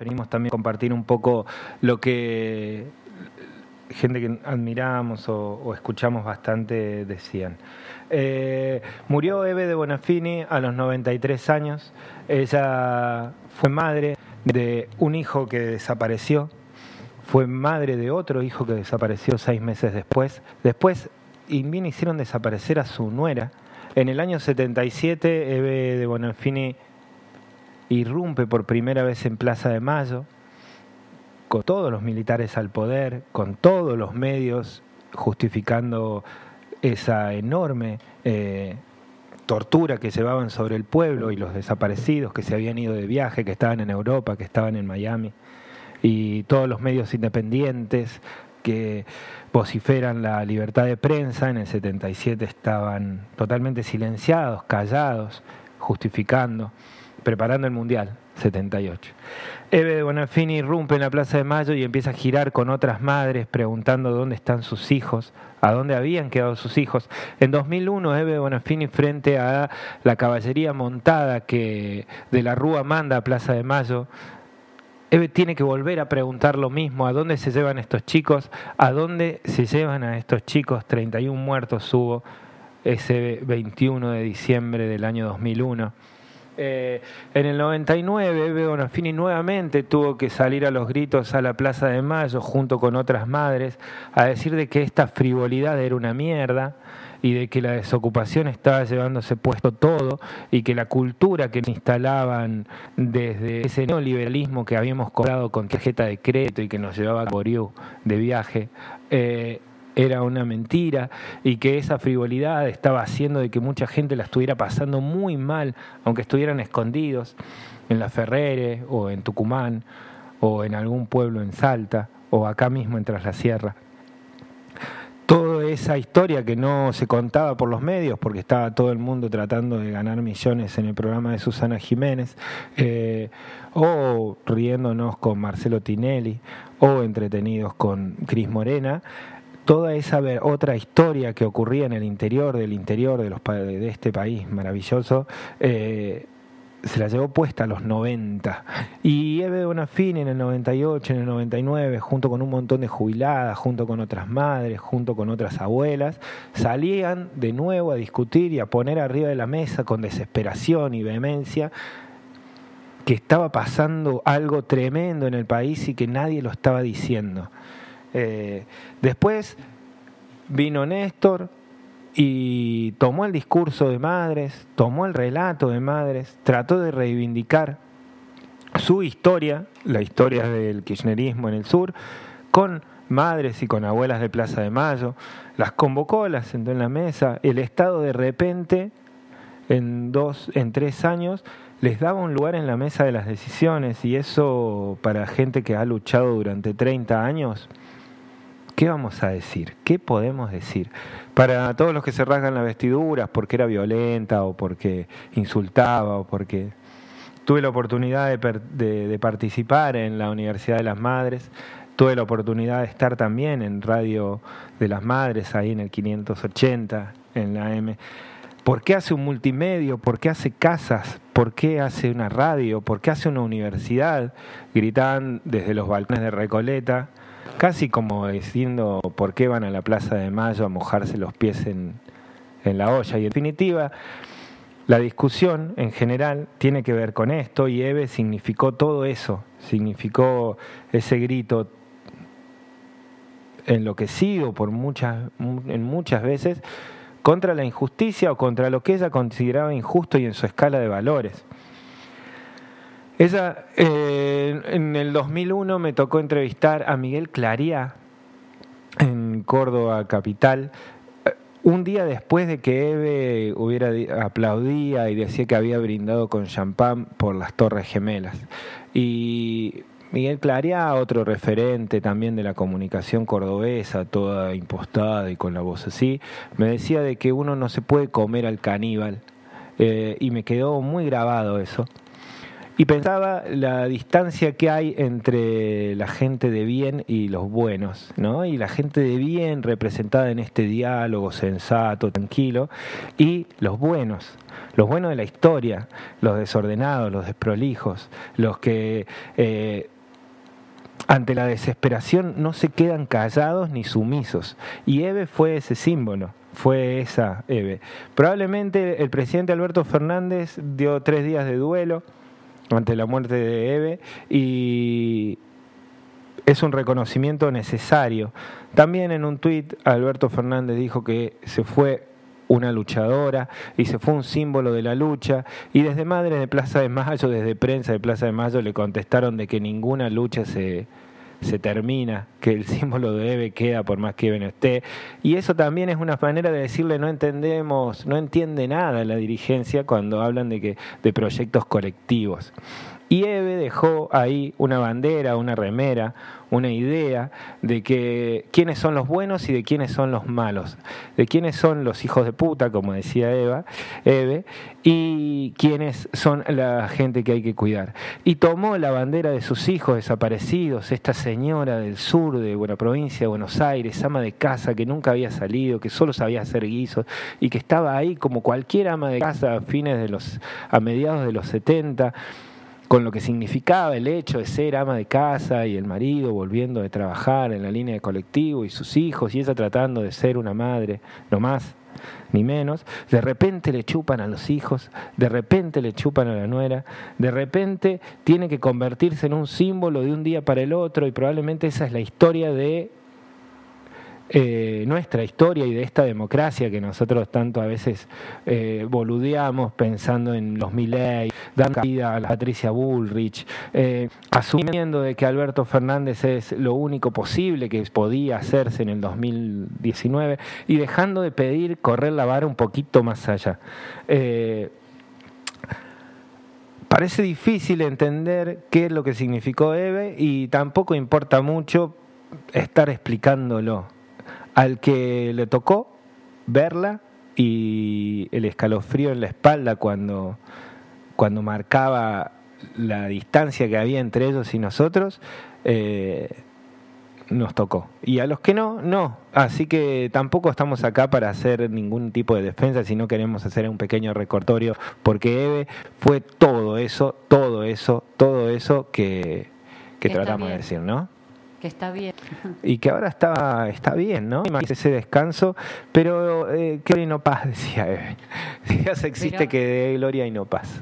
Venimos también compartir un poco lo que gente que admiramos o, escuchamos bastante decían. Eh, murió Eve de Bonafini a los 93 años. Ella fue madre de un hijo que desapareció. Fue madre de otro hijo que desapareció seis meses después. Después bien hicieron desaparecer a su nuera. En el año 77, Eve de Bonafini irrumpe por primera vez en Plaza de Mayo, con todos los militares al poder, con todos los medios justificando esa enorme eh, tortura que llevaban sobre el pueblo y los desaparecidos que se habían ido de viaje, que estaban en Europa, que estaban en Miami, y todos los medios independientes que vociferan la libertad de prensa, en el 77 estaban totalmente silenciados, callados, justificando preparando el Mundial 78. Eve de Bonafini irrumpe en la Plaza de Mayo y empieza a girar con otras madres preguntando dónde están sus hijos, a dónde habían quedado sus hijos. En 2001, Eve de Bonafini frente a la caballería montada que de la Rúa manda a Plaza de Mayo, Eve tiene que volver a preguntar lo mismo, ¿a dónde se llevan estos chicos? ¿A dónde se llevan a estos chicos? 31 muertos hubo ese 21 de diciembre del año 2001. Eh, en el 99, Eve Bonafini nuevamente tuvo que salir a los gritos a la Plaza de Mayo junto con otras madres a decir de que esta frivolidad era una mierda y de que la desocupación estaba llevándose puesto todo y que la cultura que instalaban desde ese neoliberalismo que habíamos cobrado con tarjeta de crédito y que nos llevaba a Boriú de viaje, eh, era una mentira y que esa frivolidad estaba haciendo de que mucha gente la estuviera pasando muy mal, aunque estuvieran escondidos en la Ferrere o en Tucumán o en algún pueblo en Salta o acá mismo en Tras la Sierra. Toda esa historia que no se contaba por los medios, porque estaba todo el mundo tratando de ganar millones en el programa de Susana Jiménez, eh, o riéndonos con Marcelo Tinelli, o entretenidos con Cris Morena, toda esa otra historia que ocurría en el interior del interior de, los, de este país maravilloso, eh, se la llevó puesta a los 90. Y Eve Bonafini en el 98, en el 99, junto con un montón de jubiladas, junto con otras madres, junto con otras abuelas, salían de nuevo a discutir y a poner arriba de la mesa con desesperación y vehemencia que estaba pasando algo tremendo en el país y que nadie lo estaba diciendo. Eh, después vino Néstor y tomó el discurso de madres, tomó el relato de madres, trató de reivindicar su historia, la historia del kirchnerismo en el sur, con madres y con abuelas de Plaza de Mayo, las convocó, las sentó en la mesa, el Estado de repente, en dos, en tres años, les daba un lugar en la mesa de las decisiones. Y eso para gente que ha luchado durante 30 años ¿Qué vamos a decir? ¿Qué podemos decir? Para todos los que se rasgan las vestiduras porque era violenta o porque insultaba o porque tuve la oportunidad de, participar en la Universidad de las Madres, tuve la oportunidad de estar también en Radio de las Madres, ahí en el 580, en la M. ¿Por qué hace un multimedio? ¿Por qué hace casas? ¿Por qué hace una radio? ¿Por qué hace una universidad? Gritaban desde los balcones de Recoleta casi como diciendo por qué van a la Plaza de Mayo a mojarse los pies en, la olla. Y en definitiva, la discusión en general tiene que ver con esto y Eve significó todo eso, significó ese grito enloquecido por muchas, en muchas veces contra la injusticia o contra lo que ella consideraba injusto y en su escala de valores. Ella, eh, en el 2001 me tocó entrevistar a Miguel Claría en Córdoba Capital, eh, un día después de que Eve hubiera aplaudía y decía que había brindado con champán por las Torres Gemelas. Y Miguel Claría, otro referente también de la comunicación cordobesa, toda impostada y con la voz así, me decía de que uno no se puede comer al caníbal. Eh, y me quedó muy grabado eso. Y pensaba la distancia que hay entre la gente de bien y los buenos, ¿no? Y la gente de bien representada en este diálogo sensato, tranquilo, y los buenos, los buenos de la historia, los desordenados, los desprolijos, los que eh, ante la desesperación no se quedan callados ni sumisos. Y Eve fue ese símbolo, fue esa Eve. Probablemente el presidente Alberto Fernández dio tres días de duelo ante la muerte de Eve y es un reconocimiento necesario. También en un tuit Alberto Fernández dijo que se fue una luchadora y se fue un símbolo de la lucha y desde Madre de Plaza de Mayo, desde prensa de Plaza de Mayo le contestaron de que ninguna lucha se, se termina, que el símbolo de Eve queda por más que Eve no esté. Y eso también es una manera de decirle no entendemos, no entiende nada la dirigencia cuando hablan de que de proyectos colectivos. Y Eve dejó ahí una bandera, una remera, una idea de que quiénes son los buenos y de quiénes son los malos, de quiénes son los hijos de puta, como decía Eva, Eve, y quiénes son la gente que hay que cuidar. Y tomó la bandera de sus hijos desaparecidos, esta señora del sur de buena provincia de Buenos Aires, ama de casa que nunca había salido, que solo sabía hacer guisos y que estaba ahí como cualquier ama de casa a fines de los a mediados de los 70 con lo que significaba el hecho de ser ama de casa y el marido volviendo de trabajar en la línea de colectivo y sus hijos y ella tratando de ser una madre, no más ni menos, de repente le chupan a los hijos, de repente le chupan a la nuera, de repente tiene que convertirse en un símbolo de un día para el otro y probablemente esa es la historia de eh, nuestra historia y de esta democracia que nosotros tanto a veces eh, boludeamos pensando en los Milley, dando vida a la Patricia Bullrich, eh, asumiendo de que Alberto Fernández es lo único posible que podía hacerse en el 2019 y dejando de pedir correr la vara un poquito más allá. Parece difícil entender qué es lo que significó Eve y tampoco importa mucho estar explicándolo al que le tocó verla y el escalofrío en la espalda cuando, cuando marcaba la distancia que había entre ellos y nosotros, eh, nos tocó. Y a los que no, no. Así que tampoco estamos acá para hacer ningún tipo de defensa, sino queremos hacer un pequeño recortorio, porque Eve fue todo eso, todo eso, todo eso que, que tratamos de decir, ¿no? Que está bien. Y que ahora está, está bien, ¿no? ese descanso, pero eh, gloria y no paz, decía Eve. Dios existe que de gloria y no paz.